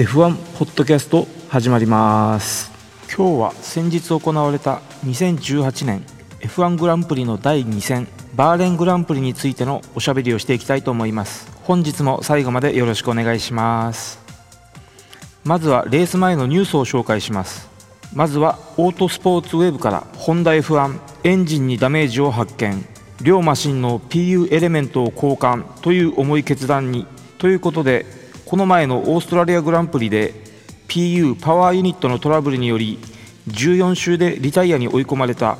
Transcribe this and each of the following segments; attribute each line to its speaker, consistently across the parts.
Speaker 1: F1 ポッドキャスト始まります。今日は先日行われた2018年 F1 グランプリの第2戦バーレングランプリについてのおしゃべりをしていきたいと思います。本日も最後までよろしくお願いします。まずはレース前のニュースを紹介します。まずはオートスポーツウェブからホンダ F1 エンジンにダメージを発見。両マシンの PU エレメントを交換という重い決断に。ということでこの前のオーストラリアグランプリで PU パワーユニットのトラブルにより14周でリタイアに追い込まれた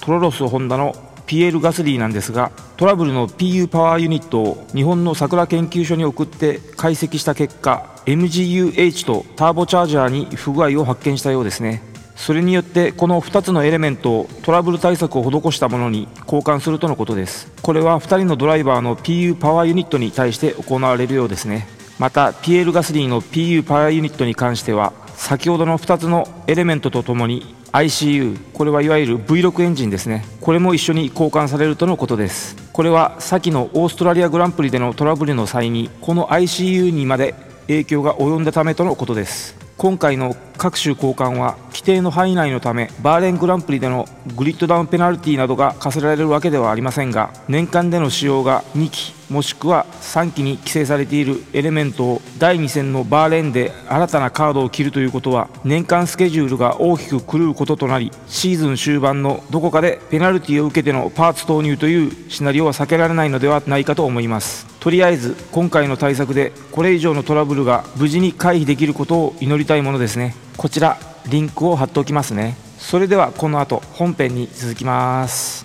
Speaker 1: トロロスホンダのピエール・ガスリーなんですがトラブルの PU パワーユニットを日本の桜研究所に送って解析した結果 MGUH とターボチャージャーに不具合を発見したようですね。それによってこの2つのエレメントをトラブル対策を施したものに交換するとのことです。これは2人のドライバーの PU パワーユニットに対して行われるようですね。またピエール・ガスリーの PU パワーユニットに関しては先ほどの2つのエレメントとともに ICU これはいわゆる V6 エンジンですね。これも一緒に交換されるとのことです。これは先のオーストラリアグランプリでのトラブルの際にこの ICU にまで影響が及んだためとのことです。今回の各種交換は規定の範囲内のためバーレングランプリでのグリッドダウンペナルティなどが課せられるわけではありませんが年間での使用が2期もしくは3期に規制されているエレメントを第2戦のバーレーンで新たなカードを切るということは年間スケジュールが大きく狂うこととなりシーズン終盤のどこかでペナルティを受けてのパーツ投入というシナリオは避けられないのではないかと思います。とりあえず今回の対策でこれ以上のトラブルが無事に回避できることを祈りたいものですね。こちらリンクを貼っておきますね。それではこの後本編に続きます。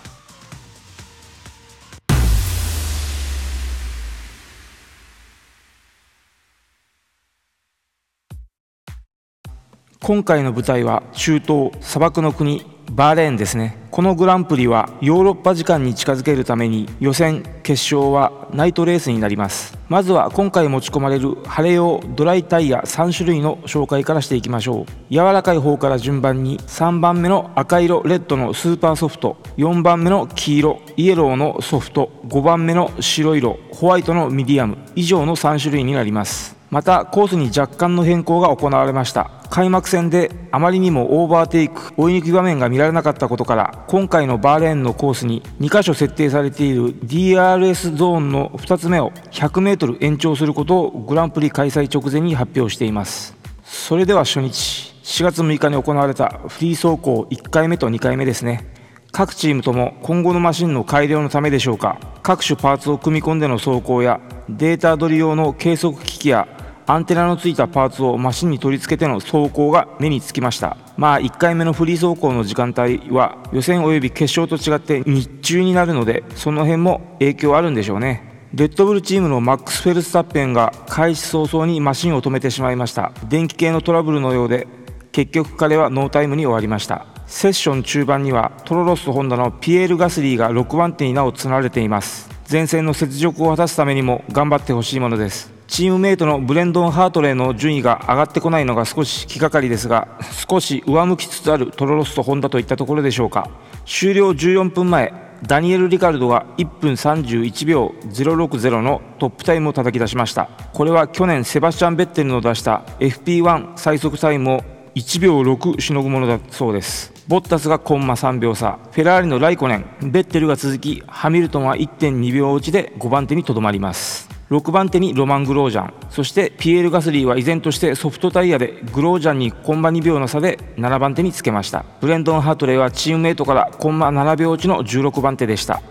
Speaker 1: 今回の舞台は中東砂漠の国バーレーンですね。このグランプリはヨーロッパ時間に近づけるために予選決勝はナイトレースになります。まずは今回持ち込まれる晴れ用ドライタイヤ3種類の紹介からしていきましょう。柔らかい方から順番に3番目の赤色レッドのスーパーソフト4番目の黄色イエローのソフト5番目の白色ホワイトのミディアム以上の3種類になります。またコースに若干の変更が行われました。開幕戦であまりにもオーバーテイク追い抜き場面が見られなかったことから今回のバーレーンのコースに2箇所設定されている DRS ゾーンの2つ目を 100m 延長することをグランプリ開催直前に発表しています。それでは初日4月6日に行われたフリー走行1回目と2回目ですね。各チームとも今後のマシンの改良のためでしょうか。各種パーツを組み込んでの走行やデータ取り用の計測機器やアンテナのついたパーツをマシンに取り付けての走行が目につきました。まあ1回目のフリー走行の時間帯は予選及び決勝と違って日中になるのでその辺も影響あるんでしょうね。レッドブルチームのマックス・フェルスタッペンが開始早々にマシンを止めてしまいました。電気系のトラブルのようで結局彼はノータイムに終わりました。セッション中盤にはトロロスとホンダのピエール・ガスリーが6番手に名を連ねれています。前線の雪辱を果たすためにも頑張ってほしいものです。チームメイトのブレンドン・ハートレーの順位が上がってこないのが少し気がかりですが少し上向きつつあるトロロスとホンダといったところでしょうか。終了14分前ダニエル・リカルドが1分31秒060のトップタイムを叩き出しました。これは去年セバスチャン・ベッテルの出した FP1 最速タイムを1秒6しのぐものだそうです。ボッタスがコンマ3秒差。フェラーリのライコネン。ベッテルが続きハミルトンは1.2秒落ちで5番手にとどまります。6番手にロマン・グロージャン。そしてピエール・ガスリーは依然としてソフトタイヤでグロージャンにコンマ2秒の差で7番手につけました。ブレンドン・ハートレイはチームメイトからコンマ7秒落ちの16番手でした。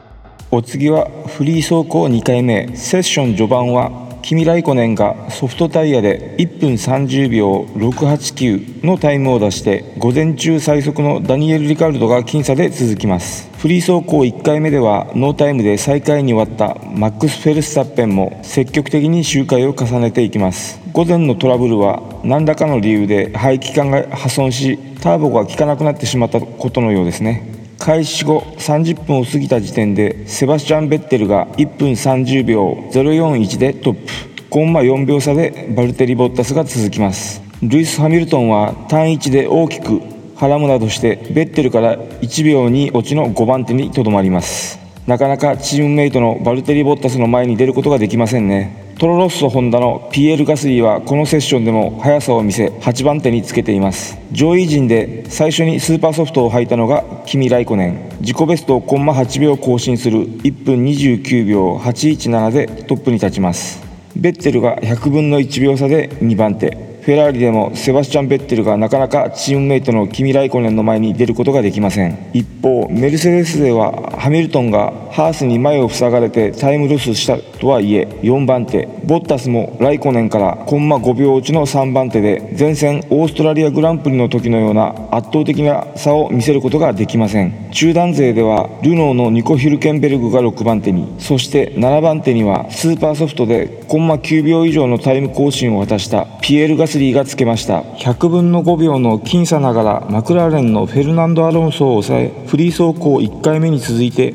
Speaker 1: お次はフリー走行2回目。セッション序盤はキミ・ライコネンがソフトタイヤで1分30秒689のタイムを出して午前中最速のダニエル・リカルドが僅差で続きます。フリー走行1回目ではノータイムで最下位に終わったマックス・フェルスタッペンも積極的に周回を重ねていきます。午前のトラブルは何らかの理由で排気管が破損しターボが効かなくなってしまったことのようですね。開始後30分を過ぎた時点でセバスチャン・ベッテルが1分30秒041でトップ。コンマ4秒差でバルテリ・ボッタスが続きます。ルイス・ハミルトンは単1で大きくはらむなどしてベッテルから1秒に落ちの5番手にとどまります。なかなかチームメイトのバルテリ・ボッタスの前に出ることができませんね。トロロッソホンダの PL ガスリーはこのセッションでも速さを見せ8番手につけています。上位陣で最初にスーパーソフトを履いたのがキミ・ライコネン。自己ベストをコンマ8秒更新する。1分29秒817でトップに立ちます。ベッテルが100分の1秒差で2番手。フェラーリでもセバスチャン・ベッテルがなかなかチームメイトのキミ・ライコネンの前に出ることができません。一方メルセデスではハミルトンがハースに前を塞がれてタイムロスしたとはいえ4番手。ボッタスもライコネンからコンマ5秒落ちの3番手で前戦オーストラリアグランプリの時のような圧倒的な差を見せることができません。中団勢ではルノーのニコ・ヒルケンベルグが6番手に。そして7番手にはスーパーソフトでコンマ9秒以上のタイム更新を果たしたピエール・ガスリーがつけました。100分の5秒の僅差ながらマクラーレンのフェルナンド・アロンソを抑えフリー走行1回目に続いて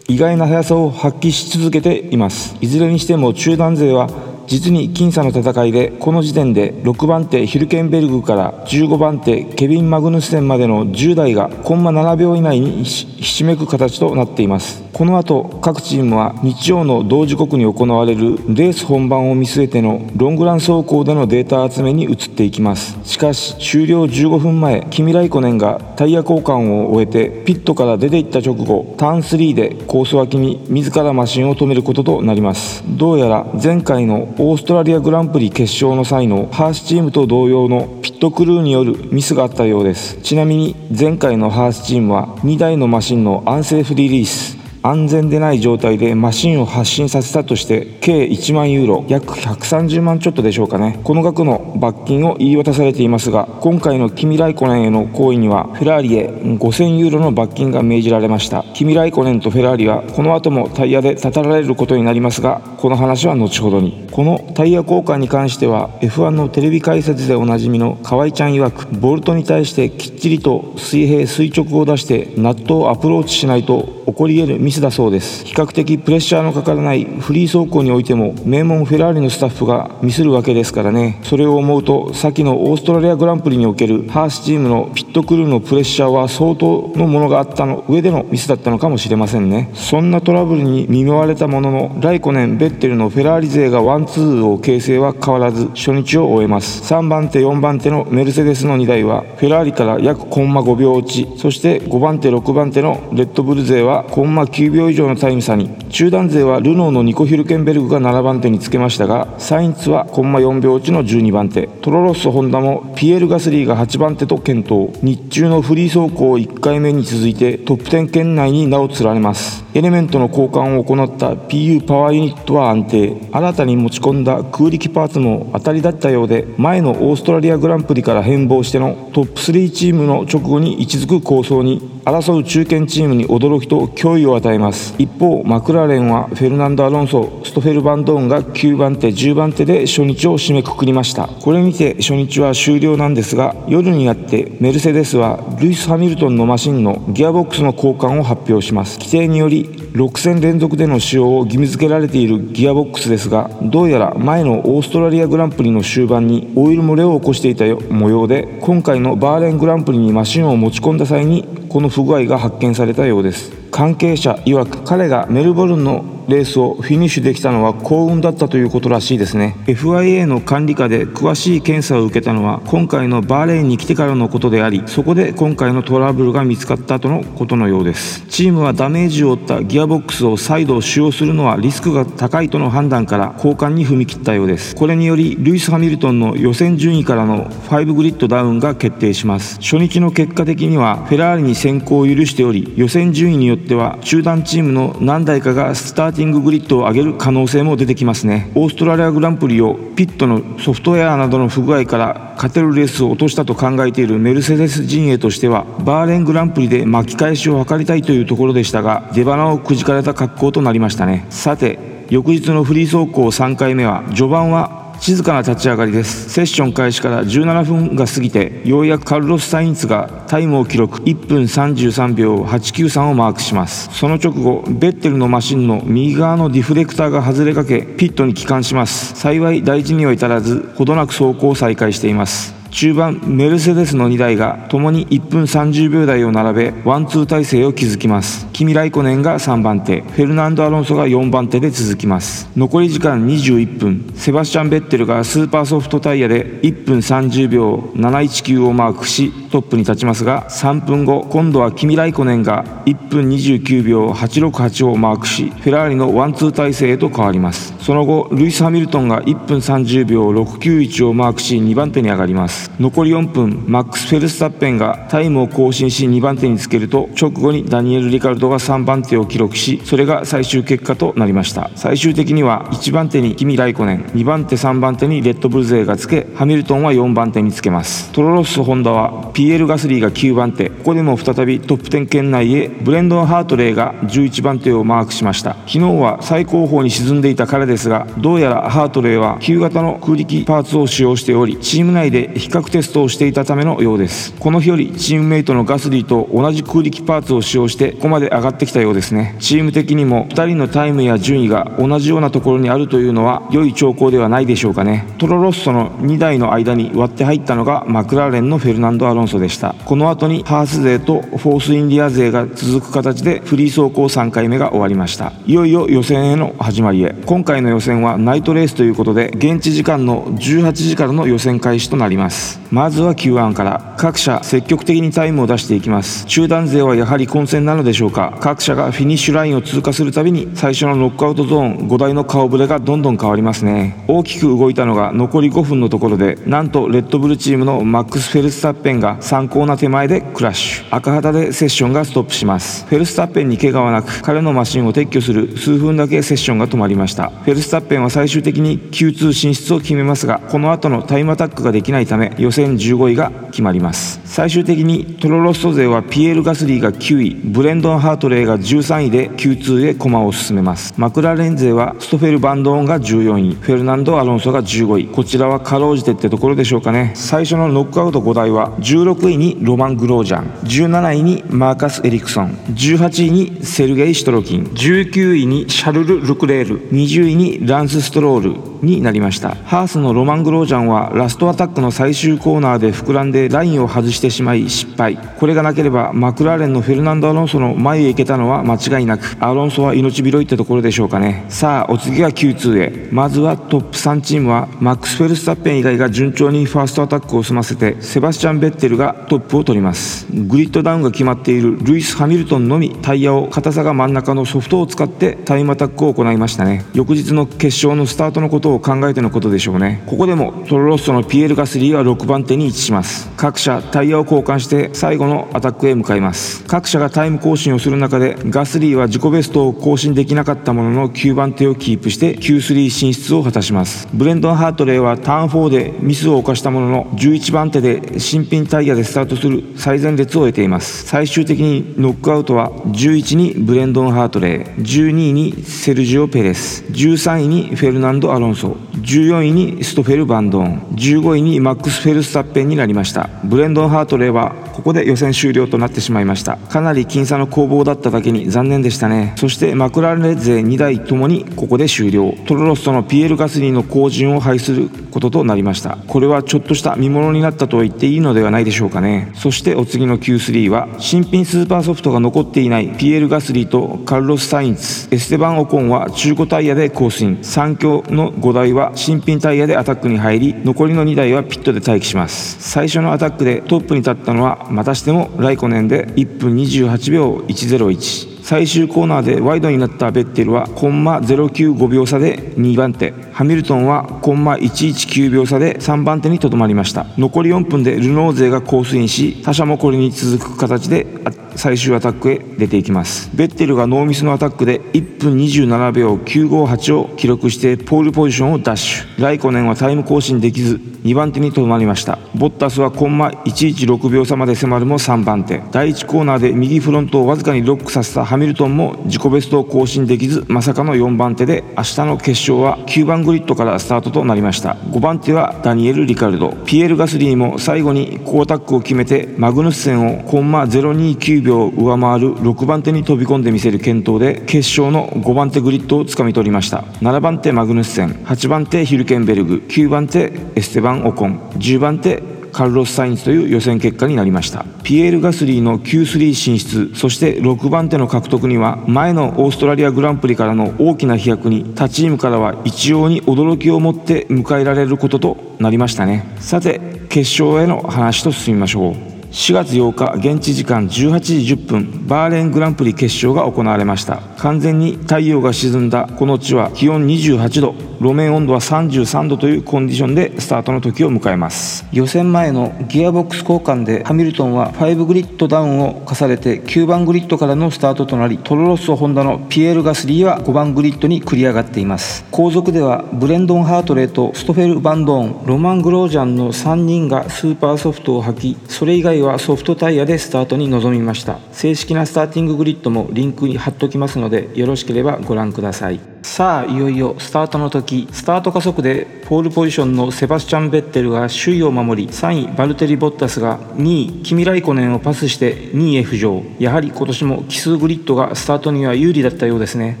Speaker 1: 意外な速さを発揮し続けています。いずれにしても中団勢は実に僅差の戦いでこの時点で6番手ヒルケンベルグから15番手ケビン・マグヌスセンまでの10台がコンマ7秒以内にひしめく形となっています。この後各チームは日曜の同時刻に行われるレース本番を見据えてのロングラン走行でのデータ集めに移っていきます。しかし終了15分前キミ・ライコネンがタイヤ交換を終えてピットから出ていった直後ターン3でコース脇に自らマシンを止めることとなります。どうやら前回のオーストラリアグランプリ決勝の際のハースチームと同様のピットクルーによるミスがあったようです。ちなみに前回のハースチームは2台のマシンのアンセーフリリース。安全でない状態でマシンを発進させたとして計1万ユーロ約130万ちょっとでしょうかね。この額の罰金を言い渡されていますが今回のキミ・ライコネンへの行為にはフェラーリへ5000ユーロの罰金が命じられました。キミ・ライコネンとフェラーリはこの後もタイヤでたたられることになりますがこの話は後ほどに。このタイヤ交換に関しては F1 のテレビ解説でおなじみの河合ちゃん曰くボルトに対してきっちりと水平垂直を出してナットをアプローチしないと起こり得るミスだそうです。比較的プレッシャーのかからないフリー走行においても名門フェラーリのスタッフがミスるわけですからね。それを思うと先のオーストラリアグランプリにおけるハースチームのピットクルーのプレッシャーは相当のものがあったの上でのミスだったのかもしれませんね。そんなトラブルに見舞われたもののライコネンベッテルのフェラーリ勢がワンツーを形成は変わらず初日を終えます。3番手4番手のメルセデスの2台はフェラーリから約コンマ5秒落ちそして5番手6番手のレッドブル勢はコンマ9秒以上のタイム差に。中団勢はルノーのニコ・ヒルケンベルグが7番手につけましたがサインツはコンマ4秒落ちの12番手。トロロッソホンダもピエール・ガスリーが8番手と健闘。日中のフリー走行1回目に続いてトップ10圏内に名を連ねます。エレメントの交換を行った PU パワーユニットは安定。新たに持ち込んだ空力パーツも当たりだったようで前のオーストラリアグランプリから変貌してのトップ3チームの直後に位置づく構想に争う中堅チームに驚きと脅威を与えます。一方マクラーレンはフェルナンド・アロンソストフェル・バンドーンが9番手10番手で初日を締めくくりました。これにて初日は終了なんですが夜になってメルセデスはルイス・ハミルトンのマシンのギアボックスの交換を発表します。規定により6戦連続での使用を義務付けられているギアボックスですがどうやら前のオーストラリアグランプリの終盤にオイル漏れを起こしていた模様で今回のバーレーングランプリにマシンを持ち込んだ際にこの不具合が発見されたようです。関係者曰く彼がメルボルンのレースをフィニッシュできたのは幸運だったということらしいですね。FIA の管理下で詳しい検査を受けたのは今回のバーレーンに来てからのことでありそこで今回のトラブルが見つかったとのことのようです。チームはダメージを負ったギアボックスを再度使用するのはリスクが高いとの判断から交換に踏み切ったようです。これによりルイス・ハミルトンの予選順位からの5グリッドダウンが決定します。初日の結果的にはフェラーリに先行を許しており予選順位によっては中団チームの何台かがスターティンググリッドを上げる可能性も出てきますね。オーストラリアグランプリをピットのソフトウェアなどの不具合から勝てるレースを落としたと考えているメルセデス陣営としてはバーレングランプリで巻き返しを図りたいというところでしたが出花をくじかれた格好となりましたね。さて翌日のフリー走行3回目は序盤は静かな立ち上がりです。セッション開始から17分が過ぎてようやくカルロス・サインツがタイムを記録。1分33秒893をマークします。その直後ベッテルのマシンの右側のディフレクターが外れかけピットに帰還します。幸い大事には至らずほどなく走行を再開しています。中盤メルセデスの2台が共に1分30秒台を並べワンツー体制を築きます。キミ・ライコネンが3番手。フェルナンド・アロンソが4番手で続きます。残り時間21分。セバスチャン・ベッテルがスーパーソフトタイヤで1分30秒719をマークしトップに立ちますが3分後今度はキミ・ライコネンが1分29秒868をマークしフェラーリのワンツー体制へと変わります。その後ルイス・ハミルトンが1分30秒691をマークし2番手に上がります。残り4分マックス・フェルスタッペンがタイムを更新し2番手につけると直後にダニエル・リカルドが3番手を記録しそれが最終結果となりました。最終的には1番手にキミ・ライコネン2番手3番手にレッドブル勢がつけハミルトンは4番手につけます。トロロッソ・ホンダは PL ガスリーが9番手。ここでも再びトップ10圏内へ。ブレンドン・ハートレイが11番手をマークしました。昨日は最後方に沈んでいた彼ですがどうやらハートレイは旧型の空力パーツを使用しておりチーム内で比較テストをしていたためのようです。この日よりチームメイトのガスリーと同じ空力パーツを使用してここまで上がってきたようですね。チーム的にも2人のタイムや順位が同じようなところにあるというのは良い兆候ではないでしょうかね。トロロッソの2台の間に割って入ったのがマクラーレンのフェルナンド・アロンソでした。この後にハース勢とフォースインディア勢が続く形でフリー走行3回目が終わりました。いよいよ予選への始まりへ。今回の予選はナイトレースということで現地時間の18時からの予選開始となります。まずは Q1 から。各車積極的にタイムを出していきます。中団勢はやはり混戦なのでしょうか。各車がフィニッシュラインを通過するたびに最初のノックアウトゾーン5台の顔ぶれがどんどん変わりますね。大きく動いたのが残り5分のところでなんとレッドブルチームのマックス・フェルスタッペンが3コーナー手前でクラッシュ。赤旗でセッションがストップします。フェルスタッペンに怪我はなく彼のマシンを撤去する数分だけセッションが止まりました。フェルスタッペンは最終的に Q2 進出を決めますがこの後のタイムアタックができないため予選15位が決まります。最終的にトロロッソ勢はピエール・ガスリーが9位ブレンドン・ハートレイが13位で Q2 へ駒を進めます。マクラレン勢はストフェル・バンドーンが14位フェルナンド・アロンソが15位。こちらはかろうじてってところでしょうかね。最初のノックアウト5台は16位にロマン・グロージャン17位にマーカス・エリクソン18位にセルゲイ・シロトキン19位にシャルル・ルクレール20位にランス・ストロールになりました。ハースのロマン・グロージャンはラストアタックの最終コーナーで膨らんでラインを外してしまい失敗。これがなければマクラーレンのフェルナンド・アロンソの前へ行けたのは間違いなくアロンソは命拾いってところでしょうかね。さあお次は Q2 へ。まずはトップ3チームはマックス・フェルスタッペン以外が順調にファーストアタックを済ませてセバスチャン・ベッテルがトップを取ります。グリッドダウンが決まっているルイス・ハミルトンのみタイヤを硬さが真ん中のソフトを使ってタイムアタックを行いましたね。翌日の決勝のスタートのことを考えてのことでしょうね。ここでもトロロッソのピエール・ガスリーは6番手に位置します。各社タイヤを交換して最後のアタックへ向かいます。各社がタイム更新をする中でガスリーは自己ベストを更新できなかったものの9番手をキープして Q3 進出を果たします。ブレンドン・ハートレイはターン4でミスを犯したものの11番手で新品タイヤでスタートする最前列を得ています。最終的にノックアウトは11位にブレンドン・ハートレイ12位にセルジオ・ペレス13位にフェルナンド・アロンソ14位にストフェル・バンドーン15位にマックス・フェルスタッペンになりました。ブレンドン・ハートレイはここで予選終了となってしまいました。かなり僅差の攻防だっただけに残念でしたね。そしてマクラーレン勢2台ともにここで終了。トロロッソのピエール・ガスリーの後塵を拝することとなりました。これはちょっとした見物になったと言っていいのではないでしょうか。しょうかね。そしてお次の Q3 は新品スーパーソフトが残っていないピエール・ガスリーとカルロス・サインツエステバン・オコンは中古タイヤでコースイン。3強の5台は新品タイヤでアタックに入り残りの2台はピットで待機します。最初のアタックでトップに立ったのはまたしてもライコネンで1分28秒101最終コーナーでワイドになったベッテルはコンマ095秒差で2番手。ハミルトンはコンマ119秒差で3番手にとどまりました。残り4分でルノー勢がコースインし他社もこれに続く形であった最終アタックへ出ていきます。ベッテルがノーミスのアタックで1分27秒958を記録してポールポジションを奪取。ライコネンはタイム更新できず2番手にとどまりました。ボッタスはコンマ116秒差まで迫るも3番手。第1コーナーで右フロントをわずかにロックさせたハミルトンも自己ベストを更新できずまさかの4番手で明日の決勝は9番グリッドからスタートとなりました。5番手はダニエル・リカルド。ピエール・ガスリーも最後に好アタックを決めてマグヌッセンをコンマ029秒上回る6番手に飛び込んでみせる健闘で決勝の5番手グリッドをつかみ取りました。7番手マグヌッセン8番手ヒルケンベルグ9番手エステバン・オコン10番手カルロス・サインズという予選結果になりました。ピエール・ガスリーの Q3 進出そして6番手の獲得には前のオーストラリアグランプリからの大きな飛躍に他チームからは一様に驚きを持って迎えられることとなりましたね。さて決勝への話と進みましょう。4月8日現地時間18時10分バーレーングランプリ決勝が行われました。完全に太陽が沈んだこの地は気温28度路面温度は33度というコンディションでスタートの時を迎えます。予選前のギアボックス交換でハミルトンは5グリッドダウンを重ねて9番グリッドからのスタートとなりトロロッソホンダのピエール・ガスリーは5番グリッドに繰り上がっています。後続ではブレンドン・ハートレーとストフェル・バンドーンロマン・グロージャンの3人がスーパーソフトを履きそれ以外はソフトタイヤでスタートに臨みました。正式なスターティンググリッドもリンクに貼っときますのでよろしければご覧ください。さあいよいよスタートの時。スタート加速でポールポジションのセバスチャン・ベッテルが首位を守り3位バルテリ・ボッタスが2位キミライコネンをパスして2位へ浮上。やはり今年も奇数グリッドがスタートには有利だったようですね。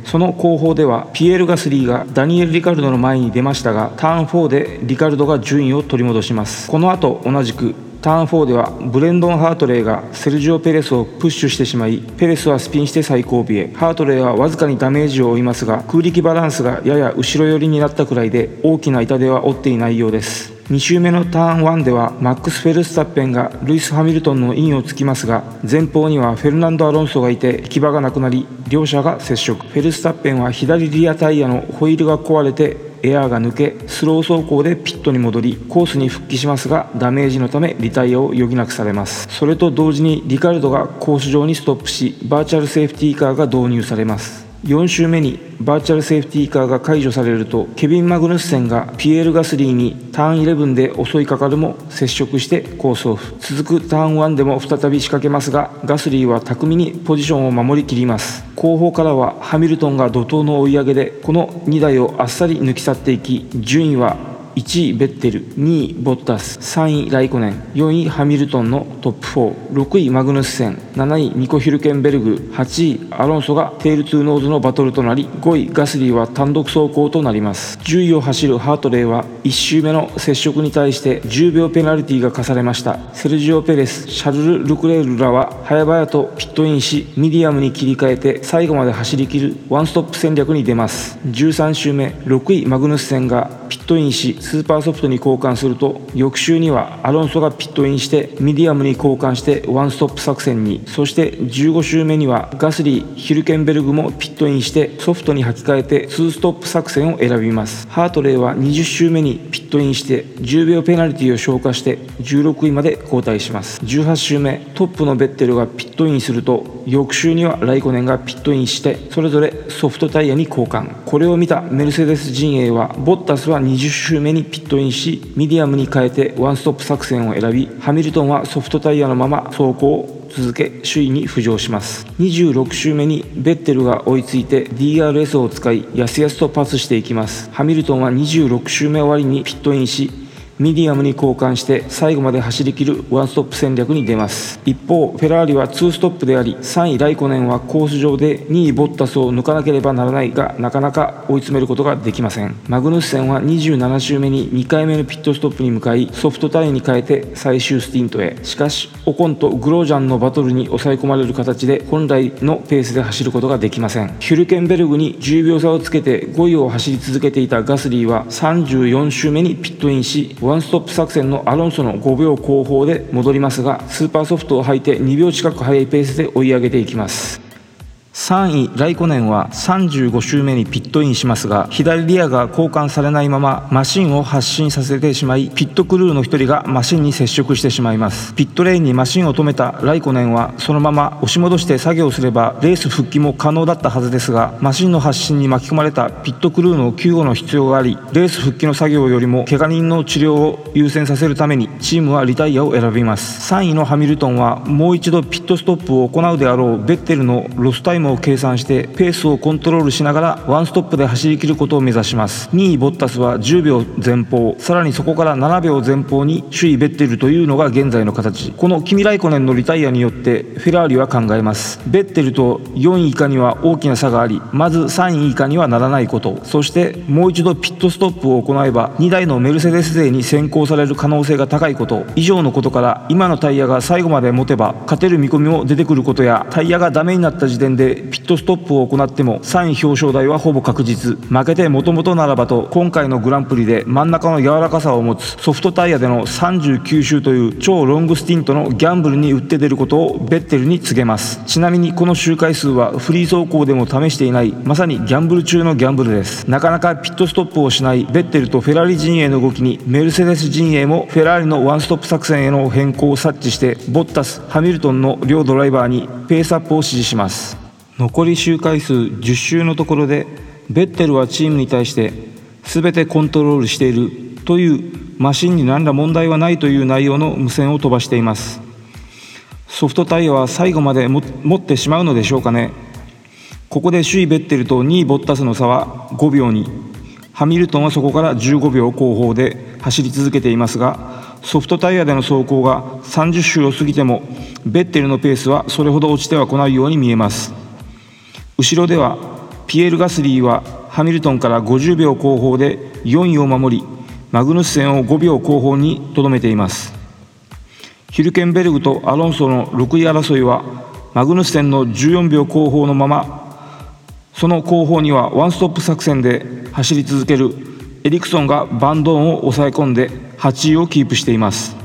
Speaker 1: その後方ではピエール・ガスリーがダニエル・リカルドの前に出ましたがターン4でリカルドが順位を取り戻します。この後同じくターン4ではブレンドン・ハートレイがセルジオ・ペレスをプッシュしてしまいペレスはスピンして最後尾へ。ハートレイはわずかにダメージを負いますが空力バランスがやや後ろ寄りになったくらいで大きな痛手は負っていないようです。2周目のターン1ではマックス・フェルスタッペンがルイス・ハミルトンのインをつきますが前方にはフェルナンド・アロンソがいて行き場がなくなり両者が接触。フェルスタッペンは左リアタイヤのホイールが壊れてエアーが抜けスロー走行でピットに戻りコースに復帰しますがダメージのためリタイアを余儀なくされます。それと同時にリカルドがコース上にストップしバーチャルセーフティーカーが導入されます。4週目にバーチャルセーフティーカーが解除されるとケビン・マグヌッセンがピエール・ガスリーにターン11で襲いかかるも接触してコースオフ続くターン1でも再び仕掛けますがガスリーは巧みにポジションを守りきります。後方からはハミルトンが怒涛の追い上げでこの2台をあっさり抜き去っていき順位は1位ベッテル2位ボッタス3位ライコネン4位ハミルトンのトップ4 6位マグヌッセン7位ニコ・ヒルケンベルグ8位アロンソがテールトゥーノーズのバトルとなり5位ガスリーは単独走行となります。10位を走るハートレイは1周目の接触に対して10秒ペナルティが課されました。セルジオ・ペレスシャルル・ルクレールらは早々とピットインしミディアムに切り替えて最後まで走りきるワンストップ戦略に出ます。13周目6位マグヌッセンがピットインしスーパーソフトに交換すると翌周にはアロンソがピットインしてミディアムに交換してワンストップ作戦に。そして15周目にはガスリーヒルケンベルグもピットインしてソフトに履き替えて2ストップ作戦を選びます。ハートレイは20周目にピットインして10秒ペナルティを消化して16位まで後退します。18周目トップのベッテルがピットインすると翌周にはライコネンがピットインしてそれぞれソフトタイヤに交換。これを見たメルセデス陣営はボッタスは20周目にピットインしミディアムに変えてワンストップ作戦を選びハミルトンはソフトタイヤのまま走行を続け首位に浮上します。26周目にベッテルが追いついて DRS を使いやすやすとパスしていきます。ハミルトンは26周目終わりにピットインしミディアムに交換して最後まで走りきるワンストップ戦略に出ます。一方フェラーリは2ストップであり3位ライコネンはコース上で2位ボッタスを抜かなければならないがなかなか追い詰めることができません。マグヌッセンは27周目に2回目のピットストップに向かいソフトタイヤに変えて最終スティントへ。しかしオコンとグロージャンのバトルに抑え込まれる形で本来のペースで走ることができません。ヒュルケンベルグに10秒差をつけて5位を走り続けていたガスリーは34周目にピットインしワンストップ作戦のアロンソの5秒後方で戻りますがスーパーソフトを履いて2秒近く速いペースで追い上げていきます。3位ライコネンは35周目にピットインしますが左リアが交換されないままマシンを発進させてしまいピットクルーの1人がマシンに接触してしまいます。ピットレーンにマシンを止めたライコネンはそのまま押し戻して作業すればレース復帰も可能だったはずですがマシンの発進に巻き込まれたピットクルーの救護の必要がありレース復帰の作業よりも怪我人の治療を優先させるためにチームはリタイアを選びます。3位のハミルトンはもう一度ピットストップを行うであろうベッテルのロスタイムを計算してペースをコントロールしながらワンストップで走り切ることを目指します。2位ボッタスは10秒前方。さらにそこから7秒前方に首位ベッテルというのが現在の形。このキミ・ライコネンのリタイアによってフェラーリは考えます。ベッテルと4位以下には大きな差がありまず3位以下にはならないこと。そしてもう一度ピットストップを行えば2台のメルセデス勢に先行される可能性が高いこと。以上のことから今のタイヤが最後まで持てば勝てる見込みも出てくることやタイヤがダメになった時点でピットストップを行っても3位表彰台はほぼ確実。負けてもともとならばと今回のグランプリで真ん中の柔らかさを持つソフトタイヤでの39周という超ロングスティントのギャンブルに打って出ることをベッテルに告げます。ちなみにこの周回数はフリー走行でも試していないまさにギャンブル中のギャンブルです。なかなかピットストップをしないベッテルとフェラーリ陣営の動きにメルセデス陣営もフェラーリのワンストップ作戦への変更を察知してボッタスハミルトンの両ドライバーにペースアップを指示します。残り周回数10周のところでベッテルはチームに対して全てコントロールしているというマシンに何ら問題はないという内容の無線を飛ばしています。ソフトタイヤは最後まで持ってしまうのでしょうかね。ここで首位ベッテルと2位ボッタスの差は5秒に。ハミルトンはそこから15秒後方で走り続けていますがソフトタイヤでの走行が30周を過ぎてもベッテルのペースはそれほど落ちてはこないように見えます。後ろではピエール・ガスリーはハミルトンから50秒後方で4位を守りマグヌッセンを5秒後方にとどめています。ヒルケンベルグとアロンソの6位争いはマグヌッセンの14秒後方のままその後方にはワンストップ作戦で走り続けるエリクソンがバンドーンを抑え込んで8位をキープしています。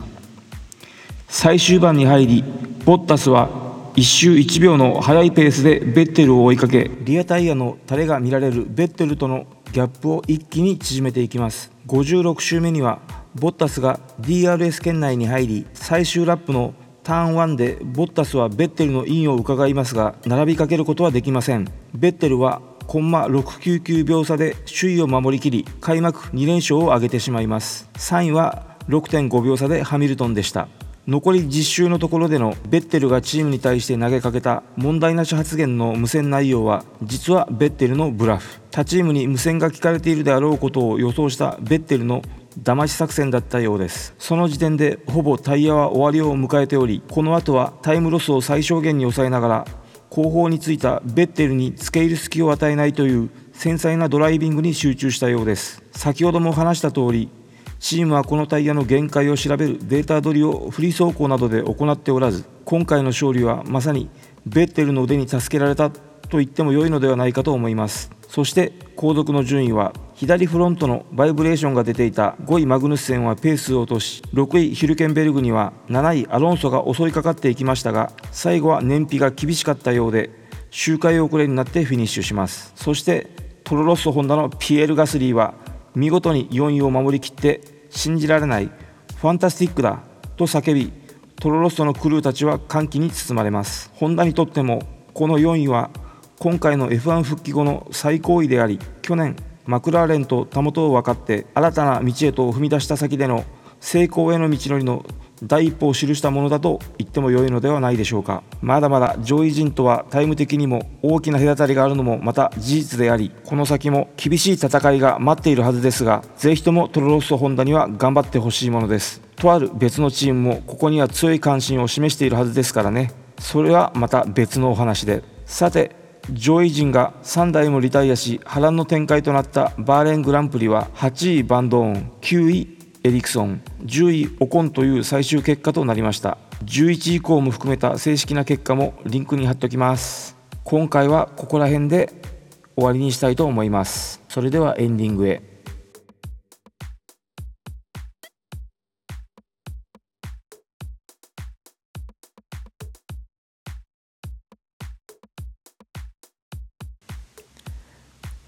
Speaker 1: 最終盤に入りボッタスは1周1秒の速いペースでベッテルを追いかけリアタイヤの垂れが見られるベッテルとのギャップを一気に縮めていきます。56周目にはボッタスが DRS 圏内に入り最終ラップのターン1でボッタスはベッテルのインを伺いますが並びかけることはできません。ベッテルはコンマ699秒差で首位を守りきり開幕2連勝を挙げてしまいます。3位は6.5秒差でハミルトンでした。残り実習のところでのベッテルがチームに対して投げかけた問題なし発言の無線内容は実はベッテルのブラフ。他チームに無線が聞かれているであろうことを予想したベッテルの騙し作戦だったようです。その時点でほぼタイヤは終わりを迎えておりこの後はタイムロスを最小限に抑えながら後方についたベッテルに付け入る隙を与えないという繊細なドライビングに集中したようです。先ほども話した通りチームはこのタイヤの限界を調べるデータ取りをフリー走行などで行っておらず今回の勝利はまさにベッテルの腕に助けられたと言っても良いのではないかと思います。そして後続の順位は左フロントのバイブレーションが出ていた5位マグヌッセンはペースを落とし6位ヒルケンベルグには7位アロンソが襲いかかっていきましたが最後は燃費が厳しかったようで周回遅れになってフィニッシュします。そしてトロロッソホンダのピエール・ガスリーは見事に4位を守りきって信じられないファンタスティックだと叫びトロロッソのクルーたちは歓喜に包まれます。ホンダにとってもこの4位は今回の F1 復帰後の最高位であり去年マクラーレンとたもとを分かって新たな道へと踏み出した先での成功への道のりの第一歩を記したものだと言っても良いのではないでしょうか。まだまだ上位陣とはタイム的にも大きな隔たりがあるのもまた事実でありこの先も厳しい戦いが待っているはずですがぜひともトロロッソホンダには頑張ってほしいものです。とある別のチームもここには強い関心を示しているはずですからね。それはまた別のお話で。さて上位陣が3台もリタイアし波乱の展開となったバーレングランプリは8位バンドーン9位エリクソン10位オコンという最終結果となりました。11位以降も含めた正式な結果もリンクに貼っておきます。今回はここら辺で終わりにしたいと思います。それではエンディングへ。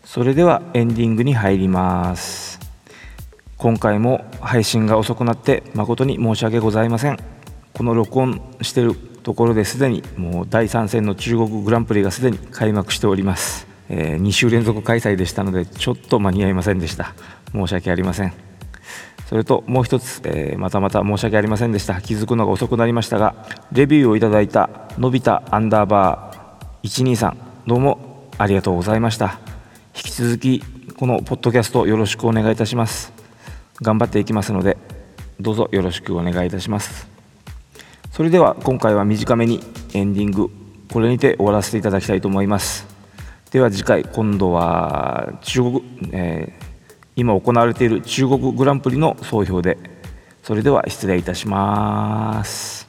Speaker 1: それではエンディングに入ります。今回も配信が遅くなって誠に申し訳ございません。この録音してるところですでにもう第3戦の中国グランプリがすでに開幕しております、えー、2週連続開催でしたのでちょっと間に合いませんでした。申し訳ありませんそれともう一つ、えー、またまた申し訳ありませんでした。気づくのが遅くなりましたがレビューをいただいたのび太アンダーバー123どうもありがとうございました。引き続きこのポッドキャストよろしくお願いいたします。頑張っていきますのでどうぞよろしくお願いいたします。それでは今回は短めにエンディングこれにて終わらせていただきたいと思います。では次回今度は中国、えー、今行われている中国グランプリの総評でそれでは失礼いたします。